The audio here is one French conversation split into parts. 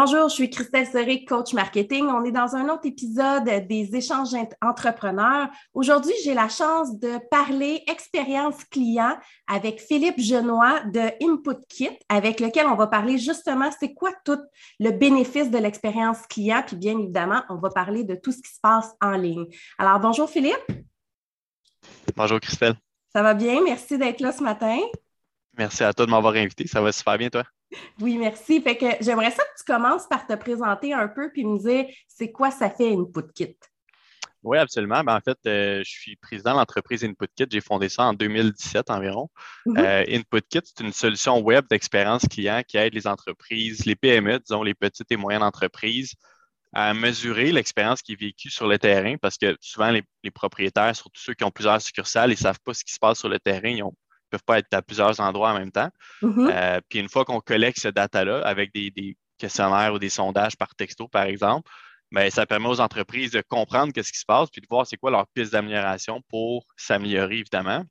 Bonjour, je suis Christelle Serré, coach marketing. On est dans un autre épisode des échanges entrepreneurs. Aujourd'hui, j'ai la chance de parler expérience client avec Philippe Genois de Input Kit, avec lequel on va parler justement c'est quoi tout le bénéfice de l'expérience client? Puis bien évidemment, on va parler de tout ce qui se passe en ligne. Alors, bonjour Philippe. Bonjour Christelle. Ça va bien? Merci d'être là ce matin. Merci à toi de m'avoir invité. Ça va super bien, toi? Oui, merci. Fait que j'aimerais ça que tu commences par te présenter un peu puis me dire c'est quoi ça fait Input Kit? Oui, absolument. Ben, en fait, euh, je suis président de l'entreprise Input Kit. J'ai fondé ça en 2017 environ. Mm-hmm. Euh, Input Kit, c'est une solution web d'expérience client qui aide les entreprises, les PME, disons les petites et moyennes entreprises, à mesurer l'expérience qui est vécue sur le terrain parce que souvent, les, propriétaires, surtout ceux qui ont plusieurs succursales, ils ne savent pas ce qui se passe sur le terrain. Ils ont ne peuvent pas être à plusieurs endroits en même temps. Mm-hmm. Euh, puis une fois qu'on collecte ce data-là avec des, questionnaires ou des sondages par texto, par exemple, bien, ça permet aux entreprises de comprendre ce qui se passe puis de voir c'est quoi leur piste d'amélioration pour s'améliorer, évidemment.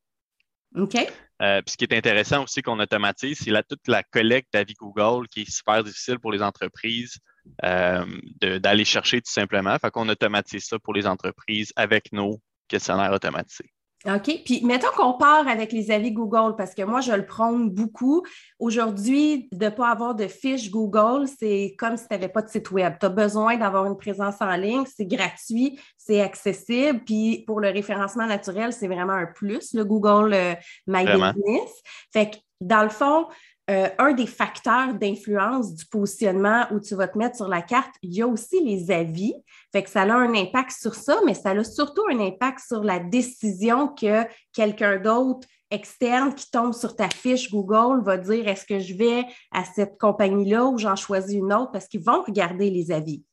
OK. Euh, puis ce qui est intéressant aussi qu'on automatise, c'est toute la collecte d'avis Google qui est super difficile pour les entreprises euh, d'aller chercher tout simplement. Fait qu'on automatise ça pour les entreprises avec nos questionnaires automatisés. OK. Puis mettons qu'on part avec les avis Google, parce que moi, je le prône beaucoup. Aujourd'hui, de ne pas avoir de fiche Google, c'est comme si tu n'avais pas de site Web. Tu as besoin d'avoir une présence en ligne, c'est gratuit, c'est accessible. Puis pour le référencement naturel, c'est vraiment un plus, le Google euh, My Business. Fait que dans le fond, euh, un des facteurs d'influence du positionnement où tu vas te mettre sur la carte, il y a aussi les avis. Fait que ça a un impact sur ça, mais ça a surtout un impact sur la décision que quelqu'un d'autre externe qui tombe sur ta fiche Google va dire est-ce que je vais à cette compagnie-là ou j'en choisis une autre parce qu'ils vont regarder les avis.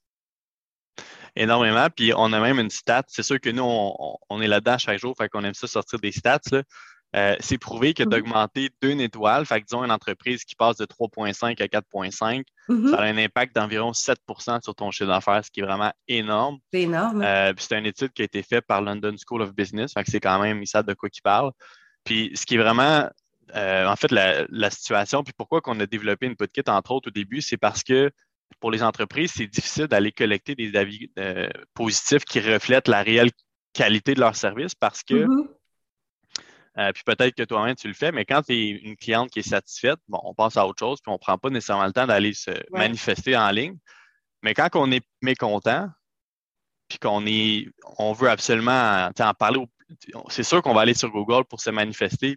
Énormément. Puis on a même une stat. C'est sûr que nous, on, est là-dedans chaque jour, fait qu'on aime ça sortir des stats. Euh, c'est prouvé que mm-hmm. d'augmenter deux étoiles, fait que disons une entreprise qui passe de 3,5 à 4,5, mm-hmm. ça a un impact d'environ 7% sur ton chiffre d'affaires, ce qui est vraiment énorme. C'est énorme. Euh, c'est une étude qui a été faite par London School of Business, fait que c'est quand même, ils savent de quoi ils parlent. Puis ce qui est vraiment, euh, en fait, la, situation, puis pourquoi qu'on a développé une kit, entre autres, au début, c'est parce que pour les entreprises, c'est difficile d'aller collecter des avis positifs qui reflètent la réelle qualité de leur service parce que mm-hmm. Euh, puis peut-être que toi-même, tu le fais, mais quand tu es une cliente qui est satisfaite, bon, on passe à autre chose, puis on ne prend pas nécessairement le temps d'aller se manifester en ligne. Mais quand on est mécontent, puis qu'on est, on veut absolument en parler, c'est sûr qu'on va aller sur Google pour se manifester.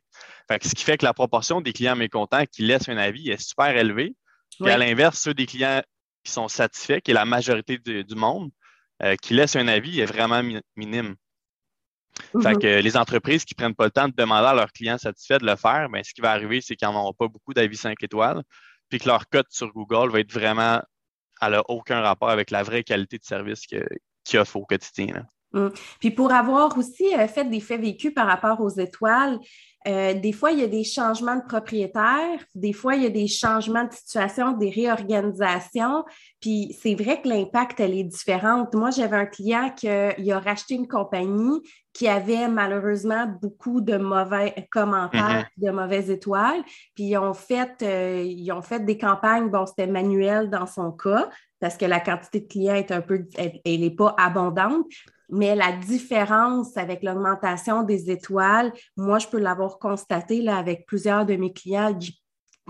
ce qui fait que la proportion des clients mécontents qui laissent un avis est super élevée. Puis à l'inverse, ceux des clients qui sont satisfaits, qui est la majorité du, monde, euh, qui laissent un avis, est vraiment minime. Fait mhm. que les entreprises qui ne prennent pas le temps de demander à leurs clients satisfaits de le faire, bien, ce qui va arriver, c'est qu'ils n'en auront pas beaucoup d'avis 5 étoiles, puis que leur cote sur Google va être vraiment, elle n'a aucun rapport avec la vraie qualité de service qu'ils offrent au quotidien. Mm. Puis pour avoir aussi euh, fait des faits vécus par rapport aux étoiles, euh, des fois, il y a des changements de propriétaires, des fois, il y a des changements de situation, des réorganisations. Puis c'est vrai que l'impact, elle est différente. Moi, j'avais un client qui a racheté une compagnie qui avait malheureusement beaucoup de mauvais commentaires, mm-hmm. de mauvaises étoiles. Puis ils ont fait, euh, ils ont fait des campagnes, bon, c'était manuel dans son cas, parce que la quantité de clients est un peu, elle n'est pas abondante. Mais la différence avec l'augmentation des étoiles, moi, je peux l'avoir constaté là, avec plusieurs de mes clients.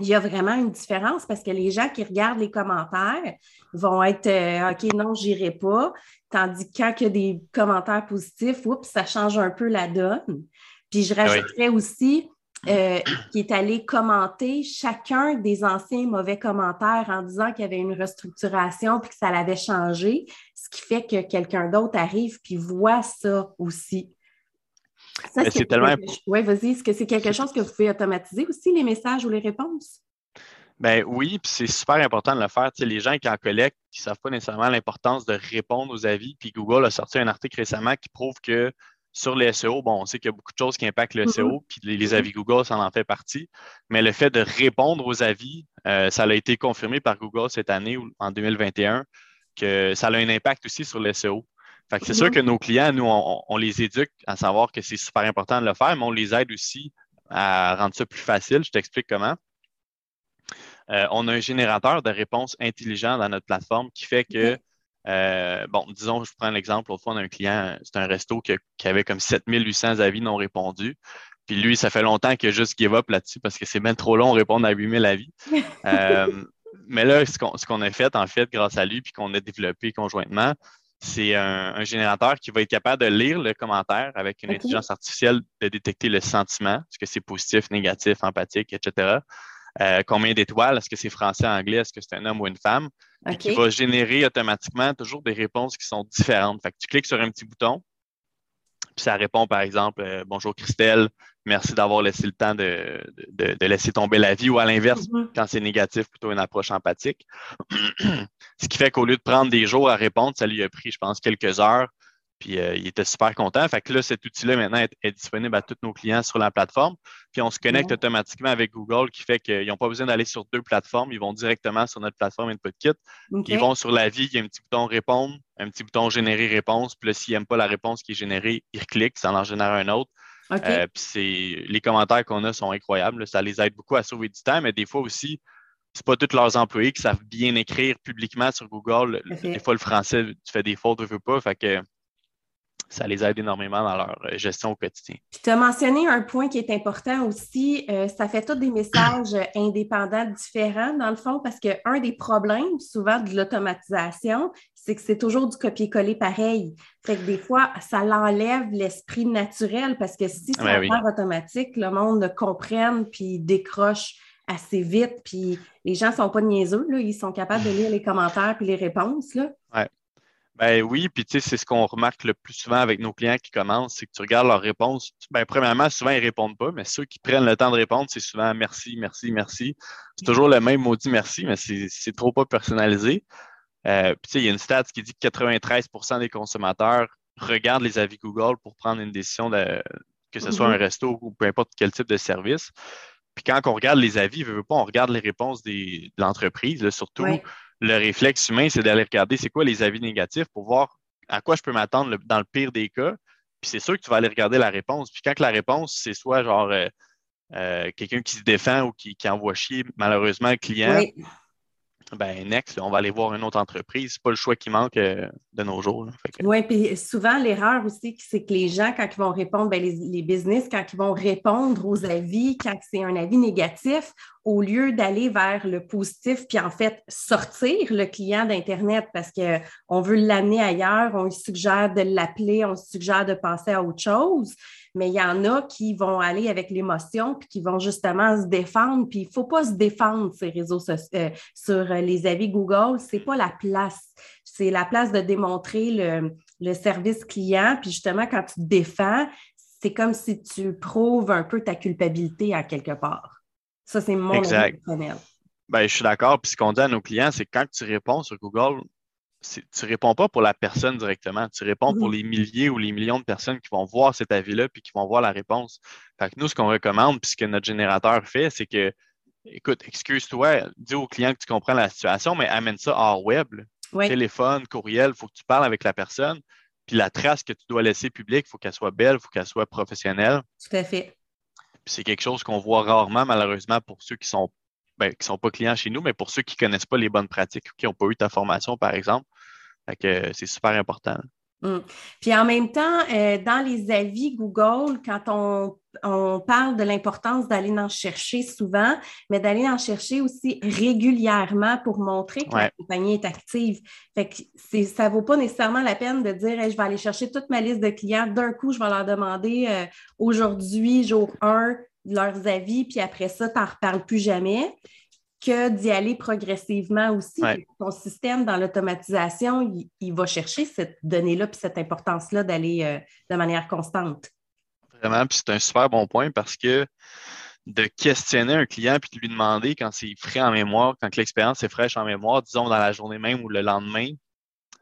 Il y a vraiment une différence parce que les gens qui regardent les commentaires vont être euh, OK, non, j'irai pas. Tandis que quand il y a des commentaires positifs, oups, ça change un peu la donne. Puis je rajouterais aussi euh, qui est allé commenter chacun des anciens mauvais commentaires en disant qu'il y avait une restructuration puis que ça l'avait changé, ce qui fait que quelqu'un d'autre arrive puis voit ça aussi. Ça, c'est tellement. Oui, vas-y. Est-ce que c'est quelque chose que vous pouvez automatiser aussi, les messages ou les réponses? Ben oui, puis c'est super important de le faire. Tu sais, les gens qui en collectent, qui ne savent pas nécessairement l'importance de répondre aux avis, puis Google a sorti un article récemment qui prouve que sur les SEO, bon, on sait qu'il y a beaucoup de choses qui impactent le SEO, mm-hmm. puis les, avis Google, ça en fait partie. Mais le fait de répondre aux avis, euh, ça a été confirmé par Google cette année, ou en 2021, que ça a un impact aussi sur le SEO. Fait que c'est sûr mm-hmm. que nos clients, nous, on, les éduque à savoir que c'est super important de le faire, mais on les aide aussi à rendre ça plus facile. Je t'explique comment. on a un générateur de réponses intelligent dans notre plateforme qui fait que, bon, disons, je prends l'exemple, autrefois, on a un client, c'est un resto qui, avait comme 7800 avis non répondus. Puis lui, ça fait longtemps qu'il a juste give up là-dessus parce que c'est bien trop long de répondre à 8000 avis. mais là, ce qu'on a fait, en fait, grâce à lui, puis qu'on a développé conjointement, c'est un, générateur qui va être capable de lire le commentaire avec une intelligence artificielle, de détecter le sentiment, est-ce que c'est positif, négatif, empathique, etc. Euh, combien d'étoiles, est-ce que c'est français, anglais, est-ce que c'est un homme ou une femme, et qui va générer automatiquement toujours des réponses qui sont différentes. Fait que tu cliques sur un petit bouton, puis ça répond par exemple euh, Bonjour Christelle, merci d'avoir laissé le temps de, laisser tomber la vie ou à l'inverse, mm-hmm. quand c'est négatif, plutôt une approche empathique. Ce qui fait qu'au lieu de prendre des jours à répondre, ça lui a pris, je pense, quelques heures. Puis euh, il était super content. Fait que là, cet outil-là maintenant est, disponible à tous nos clients sur la plateforme. Puis on se connecte automatiquement avec Google, qui fait qu'ils n'ont pas besoin d'aller sur deux plateformes. Ils vont directement sur notre plateforme InputKit. Ils vont sur la vie, il y a un petit bouton répondre, un petit bouton générer réponse. Puis là, s'ils n'aiment pas la réponse qui est générée, ils cliquent, ça en génère un autre. Euh, puis les commentaires qu'on a sont incroyables. Ça les aide beaucoup à sauver du temps, mais des fois aussi, c'est pas tous leurs employés qui savent bien écrire publiquement sur Google. Des fois, le français, tu fais des fautes, tu veux pas. Fait que ça les aide énormément dans leur euh, gestion au quotidien. Puis tu as mentionné un point qui est important aussi, euh, ça fait tous des messages indépendants différents dans le fond, parce qu'un des problèmes souvent de l'automatisation, c'est que c'est toujours du copier-coller pareil. Fait que des fois, ça l'enlève l'esprit naturel parce que si c'est ben un automatique, le monde ne comprenne puis décroche assez vite, puis les gens ne sont pas niaiseux, là, ils sont capables de lire les commentaires puis les réponses. Là. Ben oui, puis tu sais, c'est ce qu'on remarque le plus souvent avec nos clients qui commencent, c'est que tu regardes leurs réponses. Ben, premièrement, souvent, ils ne répondent pas, mais ceux qui prennent le temps de répondre, c'est souvent merci, merci, merci. C'est toujours le même maudit merci, mais c'est trop pas personnalisé. Euh, puis tu sais, il y a une stat qui dit que 93% des consommateurs regardent les avis Google pour prendre une décision de, que ce soit un mm-hmm. resto ou peu importe quel type de service. Puis quand on regarde les avis, veut pas, on regarde les réponses des, de l'entreprise, surtout le réflexe humain, c'est d'aller regarder c'est quoi les avis négatifs pour voir à quoi je peux m'attendre dans le pire des cas. Puis c'est sûr que tu vas aller regarder la réponse. Puis quand la réponse, c'est soit genre euh, euh, quelqu'un qui se défend ou qui, envoie chier malheureusement le client, ben next, on va aller voir une autre entreprise. C'est pas le choix qui manque euh, de nos jours. Oui, puis souvent, l'erreur aussi, c'est que les gens, quand ils vont répondre, ben, les, les, business, quand ils vont répondre aux avis, quand c'est un avis négatif, au lieu d'aller vers le positif, puis en fait sortir le client d'Internet parce qu'on veut l'amener ailleurs, on lui suggère de l'appeler, on suggère de passer à autre chose, mais il y en a qui vont aller avec l'émotion, puis qui vont justement se défendre, puis il ne faut pas se défendre ces réseaux sociaux, euh, sur les avis Google, ce n'est pas la place. C'est la place de démontrer le, le service client, puis justement, quand tu te défends, c'est comme si tu prouves un peu ta culpabilité à quelque part. Ça, c'est mon exact. Ben, je suis d'accord. Puis ce qu'on dit à nos clients, c'est que quand tu réponds sur Google, tu ne réponds pas pour la personne directement. Tu réponds pour mm-hmm. les milliers ou les millions de personnes qui vont voir cet avis-là puis qui vont voir la réponse. Fait que nous, ce qu'on recommande, puis ce que notre générateur fait, c'est que, écoute, excuse-toi, dis au client que tu comprends la situation, mais amène ça hors web. Téléphone, courriel, il faut que tu parles avec la personne. Puis la trace que tu dois laisser publique, il faut qu'elle soit belle, il faut qu'elle soit professionnelle. Tout à fait c'est quelque chose qu'on voit rarement, malheureusement, pour ceux qui sont ben, qui sont pas clients chez nous, mais pour ceux qui ne connaissent pas les bonnes pratiques ou qui n'ont pas eu ta formation, par exemple. c'est super important. Hum. Puis en même temps, euh, dans les avis Google, quand on, parle de l'importance d'aller en chercher souvent, mais d'aller en chercher aussi régulièrement pour montrer que la compagnie est active. Fait que ça ne vaut pas nécessairement la peine de dire je vais aller chercher toute ma liste de clients. D'un coup, je vais leur demander euh, aujourd'hui, jour 1, leurs avis, puis après ça, tu n'en reparles plus jamais que d'y aller progressivement aussi. Ton système dans l'automatisation, il, va chercher cette donnée-là puis cette importance-là d'aller euh, de manière constante. Vraiment, puis c'est un super bon point parce que de questionner un client puis de lui demander quand c'est frais en mémoire, quand l'expérience est fraîche en mémoire, disons dans la journée même ou le lendemain,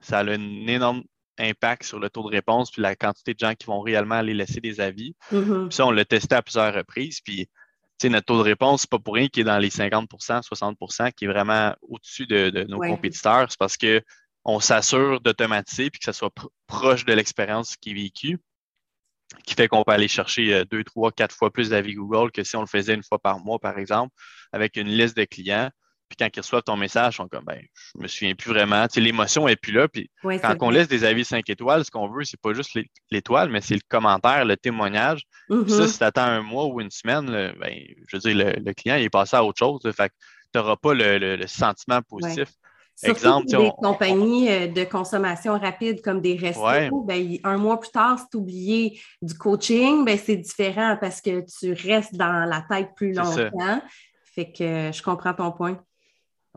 ça a un énorme impact sur le taux de réponse puis la quantité de gens qui vont réellement aller laisser des avis. Mm-hmm. Puis ça, on l'a testé à plusieurs reprises. Puis notre taux de réponse, c'est pas pour rien qu'il est dans les 50% 60% qui est vraiment au-dessus de, nos compétiteurs. C'est parce qu'on s'assure d'automatiser puis que ça soit proche de l'expérience qui est vécue, qui fait qu'on peut aller chercher euh, deux, trois, quatre fois plus d'avis Google que si on le faisait une fois par mois, par exemple, avec une liste de clients. Puis quand ils reçoivent ton message, ils sont comme, ben, je me souviens plus vraiment. Tu l'émotion n'est plus là. Puis quand on laisse des avis 5 étoiles, ce qu'on veut, c'est pas juste l'étoile, mais c'est le commentaire, le témoignage. ça, mm-hmm. si tu attends un mois ou une semaine, ben, je veux dire, le, client, il est passé à autre chose. fait que tu n'auras pas le, sentiment positif. Exemple, des compagnies euh, de consommation rapide comme des restos, ben, un mois plus tard, si tu oublié du coaching, ben, c'est différent parce que tu restes dans la tête plus longtemps. Fait que je comprends ton point.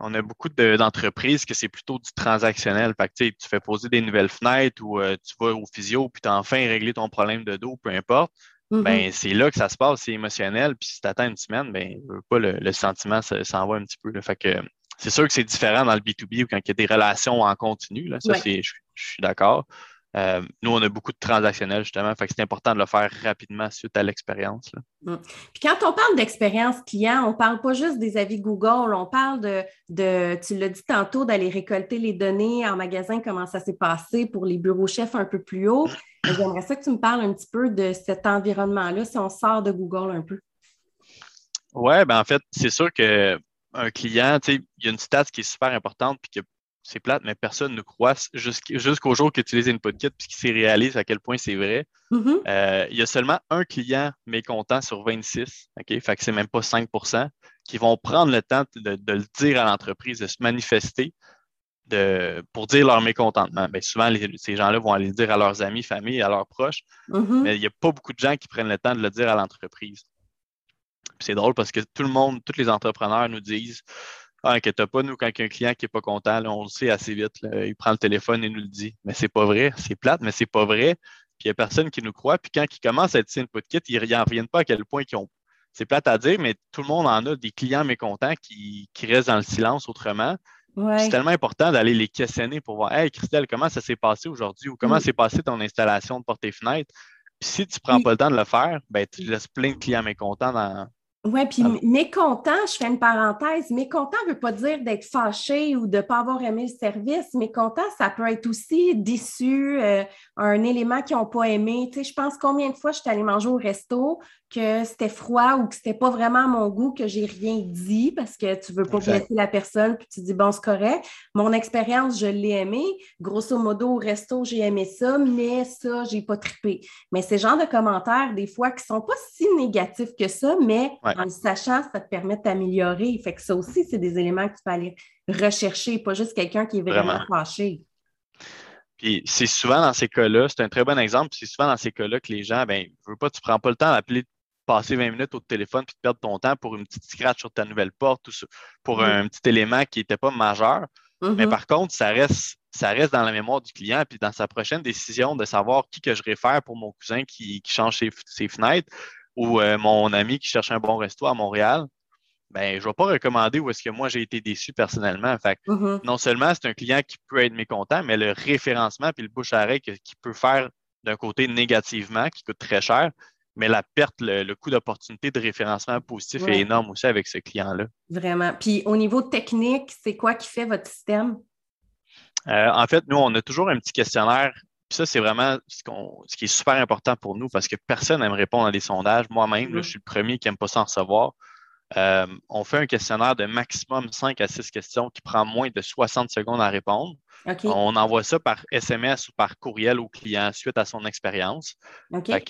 On a beaucoup d'entreprises que c'est plutôt du transactionnel. Fait que, tu fais poser des nouvelles fenêtres ou euh, tu vas au physio puis tu as enfin réglé ton problème de dos, peu importe. Mm-hmm. Ben, c'est là que ça se passe, c'est émotionnel. Puis si tu attends une semaine, ben, pas, le, sentiment s'en va un petit peu. Fait que c'est sûr que c'est différent dans le B2B ou quand il y a des relations en continu. Là, ça, je, suis d'accord. Euh, nous, on a beaucoup de transactionnels, justement, fait que c'est important de le faire rapidement suite à l'expérience. Mm. Puis quand on parle d'expérience client, on ne parle pas juste des avis Google, on parle de, de tu l'as dit tantôt, d'aller récolter les données en magasin, comment ça s'est passé pour les bureaux chefs un peu plus haut. J'aimerais ça que tu me parles un petit peu de cet environnement-là, si on sort de Google un peu. Oui, ben en fait, c'est sûr que un client, il y a une stat qui est super importante, puis que c'est plate, mais personne ne croit jusqu'au jour qu'il utilise InputKit puis qu'il s'est réalise à quel point c'est vrai. Mm-hmm. Euh, il y a seulement un client mécontent sur 26, OK? Fait que c'est même pas 5% qui vont prendre le temps de, le dire à l'entreprise, de se manifester de, pour dire leur mécontentement. Bien, souvent, ces gens-là vont aller le dire à leurs amis, familles, à leurs proches, mm-hmm. mais il n'y a pas beaucoup de gens qui prennent le temps de le dire à l'entreprise c'est drôle parce que tout le monde, tous les entrepreneurs nous disent Ah, inquiète pas, nous, quand il y a un client qui n'est pas content, on le sait assez vite. il prend le téléphone et nous le dit. Mais c'est pas vrai. C'est plate, mais c'est pas vrai. Puis il n'y a personne qui nous croit. Puis quand ils commencent à être input kit, ils n'en reviennent pas à quel point ils ont. C'est plate à dire, mais tout le monde en a des clients mécontents qui, restent dans le silence autrement. C'est tellement important d'aller les questionner pour voir Hey Christelle, comment ça s'est passé aujourd'hui ou comment mm. s'est passé ton installation de porte et fenêtre? Puis si tu ne prends pas le temps de le faire, ben, tu laisses plein de clients mécontents dans, oui, puis mécontent, je fais une parenthèse, mécontent ne veut pas dire d'être fâché ou de ne pas avoir aimé le service. Mécontent, ça peut être aussi déçu, euh, un élément qu'ils n'ont pas aimé. Tu sais, je pense combien de fois je suis allée manger au resto, que c'était froid ou que c'était pas vraiment à mon goût, que j'ai rien dit parce que tu veux pas blesser la personne, puis tu dis bon, c'est correct. Mon expérience, je l'ai aimé. Grosso modo, au resto, j'ai aimé ça, mais ça, j'ai pas trippé. Mais ces genres de commentaires, des fois, qui sont pas si négatifs que ça, mais en le sachant, ça te permet de t'améliorer. Fait que ça aussi, c'est des éléments que tu peux aller rechercher, pas juste quelqu'un qui est vraiment, fâché. Puis c'est souvent dans ces cas-là, c'est un très bon exemple, c'est souvent dans ces cas-là que les gens, ben, veux pas, tu prends pas le temps d'appeler passer 20 minutes au téléphone puis de perdre ton temps pour une petite scratch sur ta nouvelle porte ou pour un petit élément qui n'était pas majeur. Mais mm-hmm. par contre, ça reste, ça reste dans la mémoire du client, puis dans sa prochaine décision de savoir qui que je réfère pour mon cousin qui, change ses, fenêtres ou euh, mon ami qui cherche un bon resto à Montréal, ben, je ne vais pas recommander où est-ce que moi j'ai été déçu personnellement. Fait mm-hmm. Non seulement c'est un client qui peut être mécontent, mais le référencement puis le bouche à oreille qui peut faire d'un côté négativement, qui coûte très cher, mais la perte, le, coût d'opportunité de référencement positif est énorme aussi avec ce client-là. Vraiment. Puis au niveau technique, c'est quoi qui fait votre système? Euh, en fait, nous, on a toujours un petit questionnaire. Puis ça, c'est vraiment ce, ce, qui est super important pour nous parce que personne n'aime répondre à des sondages. Moi-même, je suis le premier qui n'aime pas s'en recevoir. Euh, on fait un questionnaire de maximum 5 à 6 questions qui prend moins de 60 secondes à répondre. On envoie ça par SMS ou par courriel au client suite à son expérience.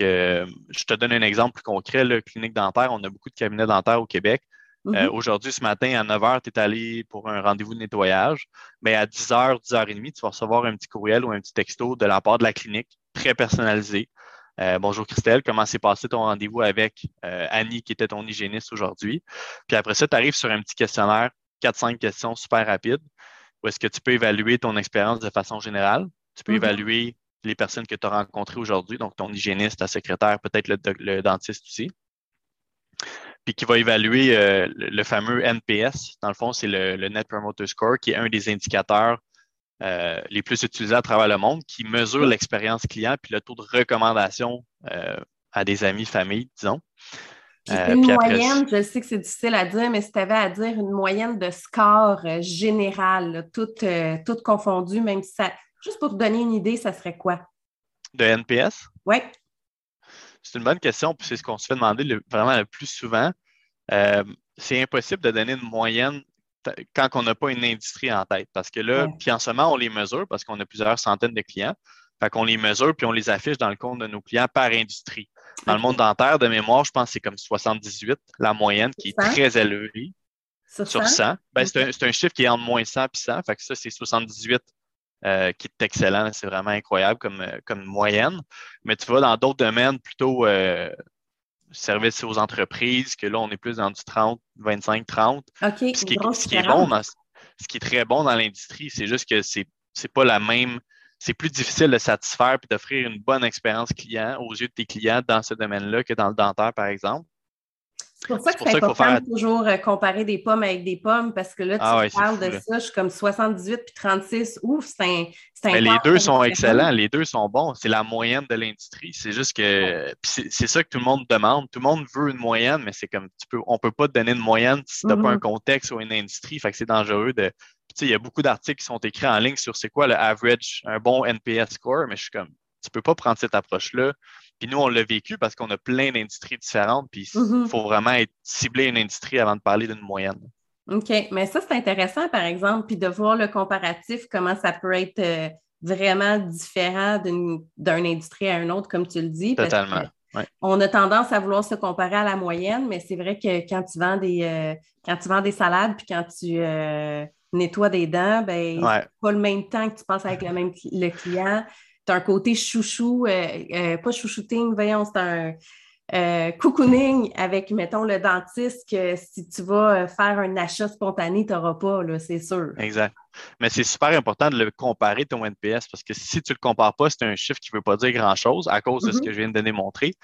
Euh, je te donne un exemple plus concret. Le clinique dentaire, on a beaucoup de cabinets dentaires au Québec. Euh, mhm. Aujourd'hui, ce matin, à 9 h, tu es allé pour un rendez-vous de nettoyage. Mais à 10 h, 10 h 30, tu vas recevoir un petit courriel ou un petit texto de la part de la clinique, très personnalisé. Euh, bonjour Christelle, comment s'est passé ton rendez-vous avec Annie, qui était ton hygiéniste aujourd'hui? Puis après ça, tu arrives sur un petit questionnaire, 4-5 questions super rapides où est-ce que tu peux évaluer ton expérience de façon générale? Tu peux mm-hmm. évaluer les personnes que tu as rencontrées aujourd'hui, donc ton hygiéniste, ta secrétaire, peut-être le, dentiste aussi. Puis qui va évaluer euh, le, fameux NPS. Dans le fond, c'est le, Net Promoter Score, qui est un des indicateurs euh, les plus utilisés à travers le monde, qui mesure l'expérience client puis le taux de recommandation euh, à des amis, familles, disons. Une moyenne, je sais que c'est difficile à dire, mais si tu avais à dire une moyenne de score général, toute, euh, confondue, même si ça. Juste pour te donner une idée, ça serait quoi? De NPS? Oui. C'est une bonne question, puis c'est ce qu'on se fait demander vraiment le plus souvent. c'est impossible de donner une moyenne quand on n'a pas une industrie en tête. Parce que là, puis en ce moment, on les mesure parce qu'on a plusieurs centaines de clients. Fait qu'on les mesure puis on les affiche dans le compte de nos clients par industrie. Dans le monde dentaire, de mémoire, je pense que c'est comme 78, la moyenne, qui est très élevée. Sur 100. Ben, c'est, un, chiffre qui est entre moins 100 et 100. Fait que ça, c'est 78 euh, qui est excellent. C'est vraiment incroyable comme, euh, comme moyenne. Mais tu vois, dans d'autres domaines, plutôt euh, services aux entreprises, que là, on est plus dans du 30, 25, 30. OK. Ce qui, est, ce qui est bon ce qui est très bon dans l'industrie, c'est juste que c'est, c'est pas la même. C'est plus difficile de satisfaire et d'offrir une bonne expérience client aux yeux de tes clients dans ce domaine-là que dans le dentaire, par exemple. C'est pour ça que c'est important de toujours euh, comparer des pommes avec des pommes parce que là, tu ah parles de ça, je suis comme 78 puis 36. Ouf, c'est un. un les deux sont excellents, les deux sont bons. C'est la moyenne de l'industrie. C'est juste que. C'est ça que tout le monde demande. Tout le monde veut une moyenne, mais c'est comme tu peux, on ne peut pas te donner une moyenne si tu n'as pas un mm-hmm. contexte ou une industrie. Fait que c'est dangereux de. il y a beaucoup d'articles qui sont écrits en ligne sur c'est quoi le average, un bon NPS score, mais je suis comme, tu ne peux pas prendre cette approche-là puis nous, on l'a vécu parce qu'on a plein d'industries différentes, puis il mm-hmm. faut vraiment être ciblé une industrie avant de parler d'une moyenne. OK, mais ça, c'est intéressant, par exemple, puis de voir le comparatif, comment ça peut être euh, vraiment différent d'une industrie à une autre, comme tu le dis. Totalement. On a tendance à vouloir se comparer à la moyenne, mais c'est vrai que quand tu vends des, euh, quand tu vends des salades, puis quand tu euh, nettoies des dents, ben, pas le même temps que tu passes avec le même le client un côté chouchou, euh, euh, pas chouchouting, voyons, c'est un euh, cocooning avec, mettons, le dentiste que si tu vas faire un achat spontané, tu n'auras pas, c'est sûr. Exact. Mais c'est super important de le comparer ton NPS parce que si tu ne le compares pas, c'est un chiffre qui ne veut pas dire grand-chose à cause de ce mm-hmm. que je viens de démontrer.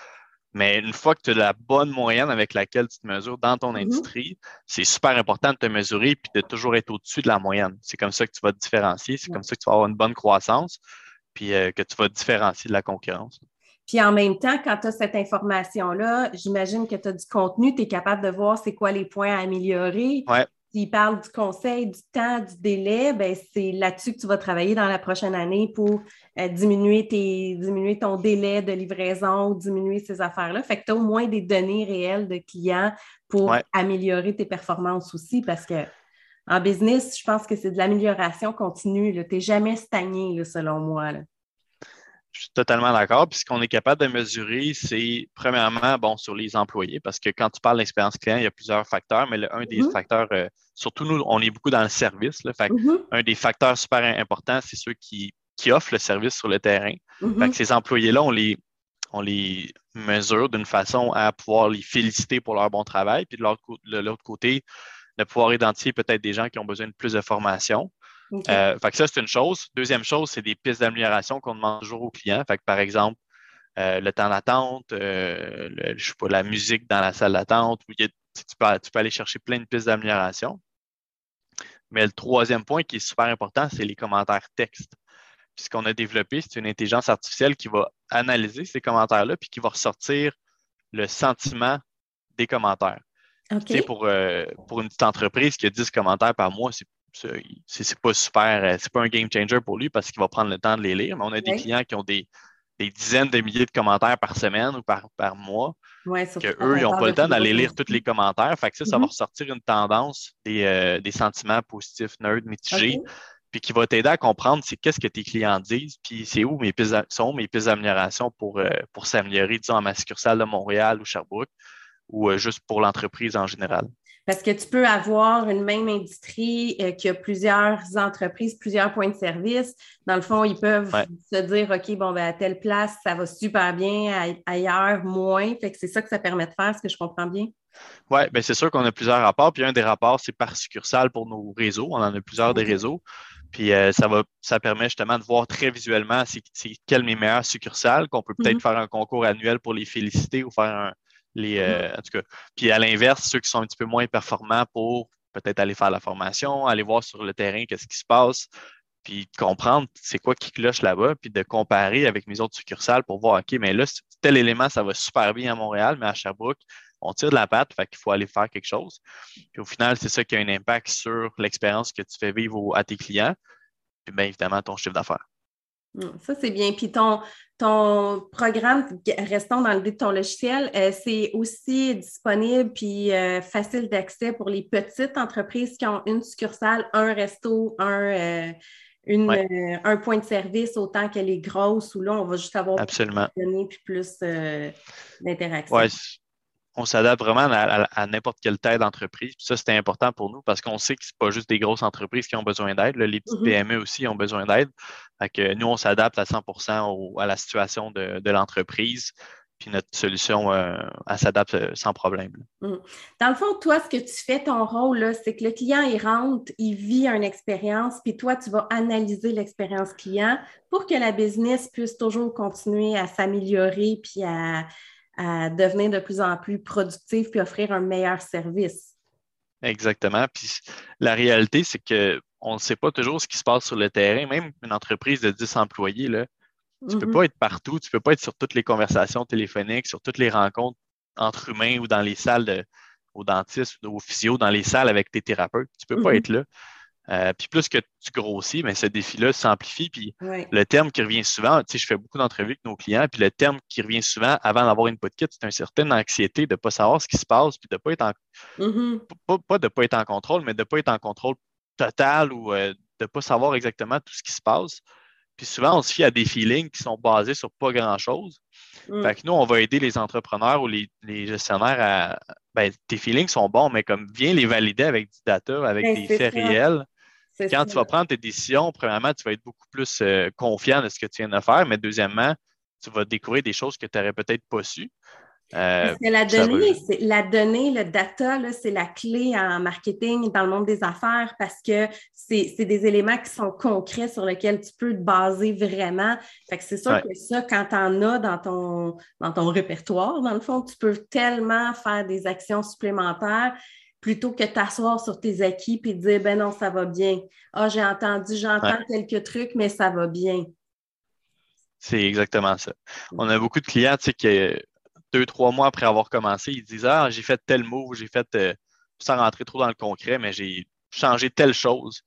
Mais une fois que tu as la bonne moyenne avec laquelle tu te mesures dans ton mm-hmm. industrie, c'est super important de te mesurer et de toujours être au-dessus de la moyenne. C'est comme ça que tu vas te différencier, c'est comme ça que tu vas avoir une bonne croissance puis euh, que tu vas différencier de la concurrence. Puis en même temps, quand tu as cette information-là, j'imagine que tu as du contenu, tu es capable de voir c'est quoi les points à améliorer. Ouais. S'il parle du conseil, du temps, du délai, ben c'est là-dessus que tu vas travailler dans la prochaine année pour euh, diminuer, tes, diminuer ton délai de livraison, diminuer ces affaires-là. Fait que tu as au moins des données réelles de clients pour améliorer tes performances aussi parce que en business, je pense que c'est de l'amélioration continue. Tu n'es jamais stagné, selon moi. Je suis totalement d'accord. Puis ce qu'on est capable de mesurer, c'est premièrement, bon, sur les employés, parce que quand tu parles d'expérience client, il y a plusieurs facteurs, mais un des mm-hmm. facteurs, euh, surtout nous, on est beaucoup dans le service. fait mm-hmm. Un des facteurs super importants, c'est ceux qui, offrent le service sur le terrain. Mm-hmm. ces employés-là, on les, on les mesure d'une façon à pouvoir les féliciter pour leur bon travail. Puis de l'autre côté, de pouvoir identifier peut-être des gens qui ont besoin de plus de formation. Euh, fait que ça, c'est une chose. Deuxième chose, c'est des pistes d'amélioration qu'on demande toujours aux clients. Fait que, par exemple, euh, le temps d'attente, euh, je sais pas, la musique dans la salle d'attente, tu, peux, tu peux aller chercher plein de pistes d'amélioration. Mais le troisième point qui est super important, c'est les commentaires texte. Puis ce qu'on a développé, c'est une intelligence artificielle qui va analyser ces commentaires-là puis qui va ressortir le sentiment des commentaires. Pour, euh, pour une petite entreprise qui a 10 commentaires par mois, c'est c'est pas super, euh, c'est pas un game changer pour lui parce qu'il va prendre le temps de les lire. Mais on a des clients qui ont des, dizaines de milliers de commentaires par semaine ou par, par mois. Ouais, que eux, ils n'ont pas le temps d'aller lire tous les commentaires. Fait que ça, ça va mm-hmm. ressortir une tendance des, euh, des sentiments positifs, neutres, mitigés. Puis qui va t'aider à comprendre c'est qu'est-ce que tes clients disent, puis c'est où mes pistes, sont mes pistes d'amélioration pour, pour s'améliorer, disons, à ma succursale de Montréal ou Sherbrooke ou euh, juste pour l'entreprise en général? Parce que tu peux avoir une même industrie euh, qui a plusieurs entreprises, plusieurs points de service. Dans le fond, ils peuvent se dire OK, bon, ben, à telle place, ça va super bien, ailleurs, moins. Fait que c'est ça que ça permet de faire, ce que je comprends bien? Oui, bien c'est sûr qu'on a plusieurs rapports. Puis un des rapports, c'est par succursale pour nos réseaux. On en a plusieurs des réseaux. Puis euh, ça, va, ça permet justement de voir très visuellement c'est, quelles mes meilleures succursales, qu'on peut peut-être mm-hmm. faire un concours annuel pour les féliciter ou faire un, les, euh, en tout cas. Puis à l'inverse, ceux qui sont un petit peu moins performants pour peut-être aller faire la formation, aller voir sur le terrain qu'est-ce qui se passe, puis comprendre c'est quoi qui cloche là-bas, puis de comparer avec mes autres succursales pour voir, OK, mais là, tel élément, ça va super bien à Montréal, mais à Sherbrooke, on tire de la patte, fait qu'il faut aller faire quelque chose. Puis au final, c'est ça qui a un impact sur l'expérience que tu fais vivre à tes clients, puis bien évidemment ton chiffre d'affaires. Mm, ça, c'est bien. Puis ton, ton programme, restons dans le de ton logiciel, euh, c'est aussi disponible puis euh, facile d'accès pour les petites entreprises qui ont une succursale, un resto, un, euh, un point de service, autant qu'elle est grosse ou là, on va juste avoir Absolument. plus de puis plus d'interaction on s'adapte vraiment à, n'importe quelle taille d'entreprise. ça, c'était important pour nous parce qu'on sait que ce n'est pas juste des grosses entreprises qui ont besoin d'aide. Les petites mm-hmm. PME aussi ont besoin d'aide. Nous, on s'adapte à 100% à la situation de, l'entreprise. Puis notre solution, euh, elle s'adapte euh, sans problème. Mm. Dans le fond, toi, ce que tu fais, ton rôle, c'est que le client, il rentre, il vit une expérience, puis toi, tu vas analyser l'expérience client pour que la business puisse toujours continuer à s'améliorer puis à, à devenir de plus en plus productif puis offrir un meilleur service. Exactement. Puis la réalité, c'est qu'on ne sait pas toujours ce qui se passe sur le terrain. Même une entreprise de 10 employés, là, tu ne peux mm-hmm. pas être partout, tu ne peux pas être sur toutes les conversations téléphoniques, sur toutes les rencontres entre humains ou dans les salles de, au dentiste ou au physio, dans les salles avec tes thérapeutes. Tu ne peux pas mm-hmm. être là. Euh, puis plus que tu grossis, mais ce défi-là s'amplifie. Puis le terme qui revient souvent, tu sais, je fais beaucoup d'entrevues avec nos clients, puis le terme qui revient souvent avant d'avoir une kit, c'est une certaine anxiété de ne pas savoir ce qui se passe, puis de pas être en mm-hmm. pas, de ne pas être en contrôle, mais de ne pas être en contrôle total ou euh, de ne pas savoir exactement tout ce qui se passe. Puis souvent, on se fie à des feelings qui sont basés sur pas grand-chose. Mm. Fait que nous, on va aider les entrepreneurs ou les, gestionnaires à. Ben, tes feelings sont bons, mais comme viens les valider avec du data, avec ben, des faits réels. Quand tu vas prendre tes décisions, premièrement, tu vas être beaucoup plus euh, confiant de ce que tu viens de faire, mais deuxièmement, tu vas découvrir des choses que tu n'aurais peut-être pas su. Euh, la donnée, la donnée, le data, c'est la clé en marketing dans le monde des affaires parce que c'est des éléments qui sont concrets sur lesquels tu peux te baser vraiment. Fait que c'est sûr que ça, quand tu en as dans ton, dans ton répertoire, dans le fond, tu peux tellement faire des actions supplémentaires plutôt que t'asseoir sur tes acquis et dire ben non, ça va bien. Ah, j'ai entendu, j'entends quelques trucs, mais ça va bien. C'est exactement ça. On a beaucoup de clients, tu sais, qui deux, trois mois après avoir commencé, ils disent Ah, j'ai fait tel mot, j'ai fait, euh, sans rentrer trop dans le concret, mais j'ai changé telle chose.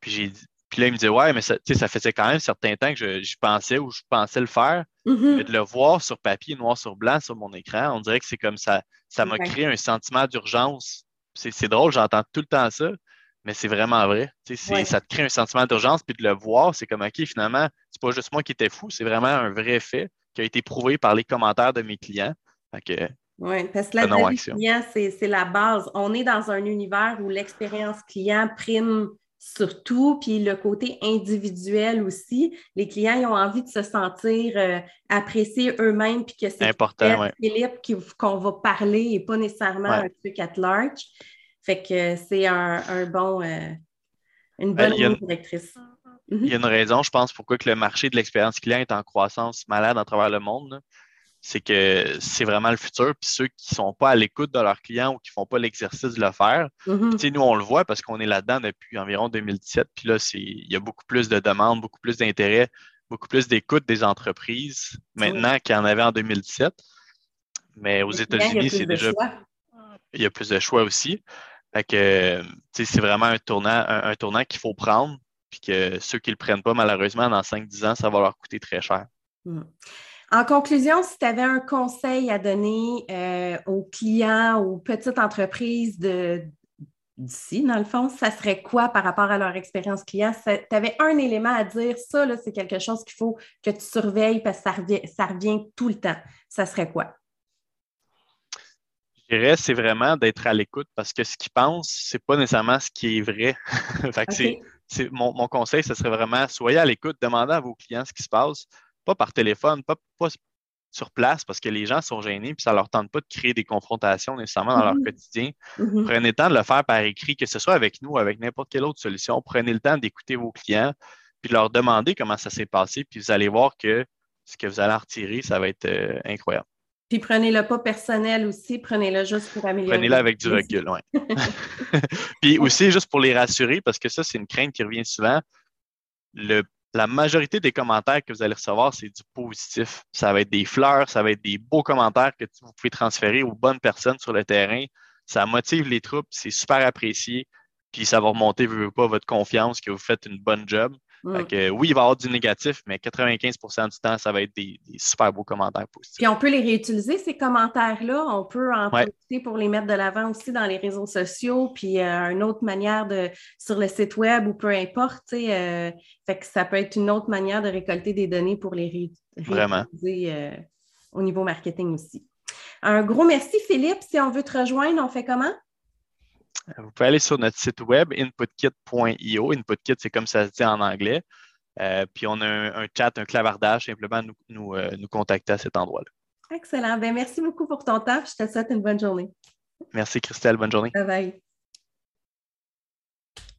Puis j'ai puis là, il me dit Ouais, mais ça, ça faisait quand même un certain temps que j'y pensais ou je pensais le faire. Mm-hmm. Mais de le voir sur papier, noir sur blanc, sur mon écran, on dirait que c'est comme ça. Ça m'a créé un sentiment d'urgence c'est drôle, j'entends tout le temps ça, mais c'est vraiment vrai. Ça te crée un sentiment d'urgence, puis de le voir, c'est comme, OK, finalement, c'est pas juste moi qui étais fou, c'est vraiment un vrai fait qui a été prouvé par les commentaires de mes clients. oui, parce que la client, c'est la base. On est dans un univers où l'expérience client prime surtout, puis le côté individuel aussi. Les clients ils ont envie de se sentir euh, appréciés eux-mêmes, puis que c'est important, Philippe qu'on va parler et pas nécessairement un truc at large. Fait que c'est un, bon, euh, une bonne directrice. Il y a une raison, je pense, pourquoi que le marché de l'expérience client est en croissance malade à travers le monde c'est que c'est vraiment le futur. Puis ceux qui ne sont pas à l'écoute de leurs clients ou qui ne font pas l'exercice de le faire, mm-hmm. nous, on le voit parce qu'on est là-dedans depuis environ 2017. Puis là, il y a beaucoup plus de demandes, beaucoup plus d'intérêt, beaucoup plus d'écoute des entreprises maintenant qu'il y en avait en 2017. Mais aux États-Unis, c'est déjà. Il y a plus de choix aussi. Fait que, c'est vraiment un tournant, un, tournant qu'il faut prendre. Puis que ceux qui ne le prennent pas, malheureusement, dans 5-10 ans, ça va leur coûter très cher. Mm. En conclusion, si tu avais un conseil à donner euh, aux clients, aux petites entreprises d'ici, dans le fond, ça serait quoi par rapport à leur expérience client? Tu avais un élément à dire, ça, c'est quelque chose qu'il faut que tu surveilles parce que ça revient, ça revient tout le temps. Ça serait quoi? Je dirais, c'est vraiment d'être à l'écoute parce que ce qu'ils pensent, c'est pas nécessairement ce qui est vrai. c'est, mon, mon, conseil, ce serait vraiment soyez à l'écoute, demandez à vos clients ce qui se passe pas par téléphone, pas, sur place parce que les gens sont gênés puis ça leur tente pas de créer des confrontations nécessairement dans leur mm-hmm. quotidien. Mm-hmm. Prenez le temps de le faire par écrit, que ce soit avec nous ou avec n'importe quelle autre solution. Prenez le temps d'écouter vos clients puis de leur demander comment ça s'est passé puis vous allez voir que ce que vous allez en retirer, ça va être euh, incroyable. Puis prenez-le pas personnel aussi, prenez-le juste pour améliorer. Prenez-le avec du recul, oui. puis aussi, juste pour les rassurer, parce que ça, c'est une crainte qui revient souvent, le la majorité des commentaires que vous allez recevoir, c'est du positif. Ça va être des fleurs, ça va être des beaux commentaires que vous pouvez transférer aux bonnes personnes sur le terrain. Ça motive les troupes, c'est super apprécié. Puis ça va remonter, vous pas, votre confiance que vous faites une bonne job. Mm. oui, il va y avoir du négatif, mais 95% du temps, ça va être des, super beaux commentaires positifs. Puis on peut les réutiliser, ces commentaires-là. On peut en profiter pour les mettre de l'avant aussi dans les réseaux sociaux, puis euh, une autre manière de sur le site web ou peu importe. Euh, fait que ça peut être une autre manière de récolter des données pour les réutiliser euh, au niveau marketing aussi. Un gros merci, Philippe. Si on veut te rejoindre, on fait comment? Vous pouvez aller sur notre site web, inputkit.io. Inputkit, c'est comme ça se dit en anglais. Euh, puis on a un, chat, un clavardage, simplement nous, nous, euh, nous contacter à cet endroit-là. Excellent. Ben, merci beaucoup pour ton temps. Je te souhaite une bonne journée. Merci, Christelle. Bonne journée. Bye bye.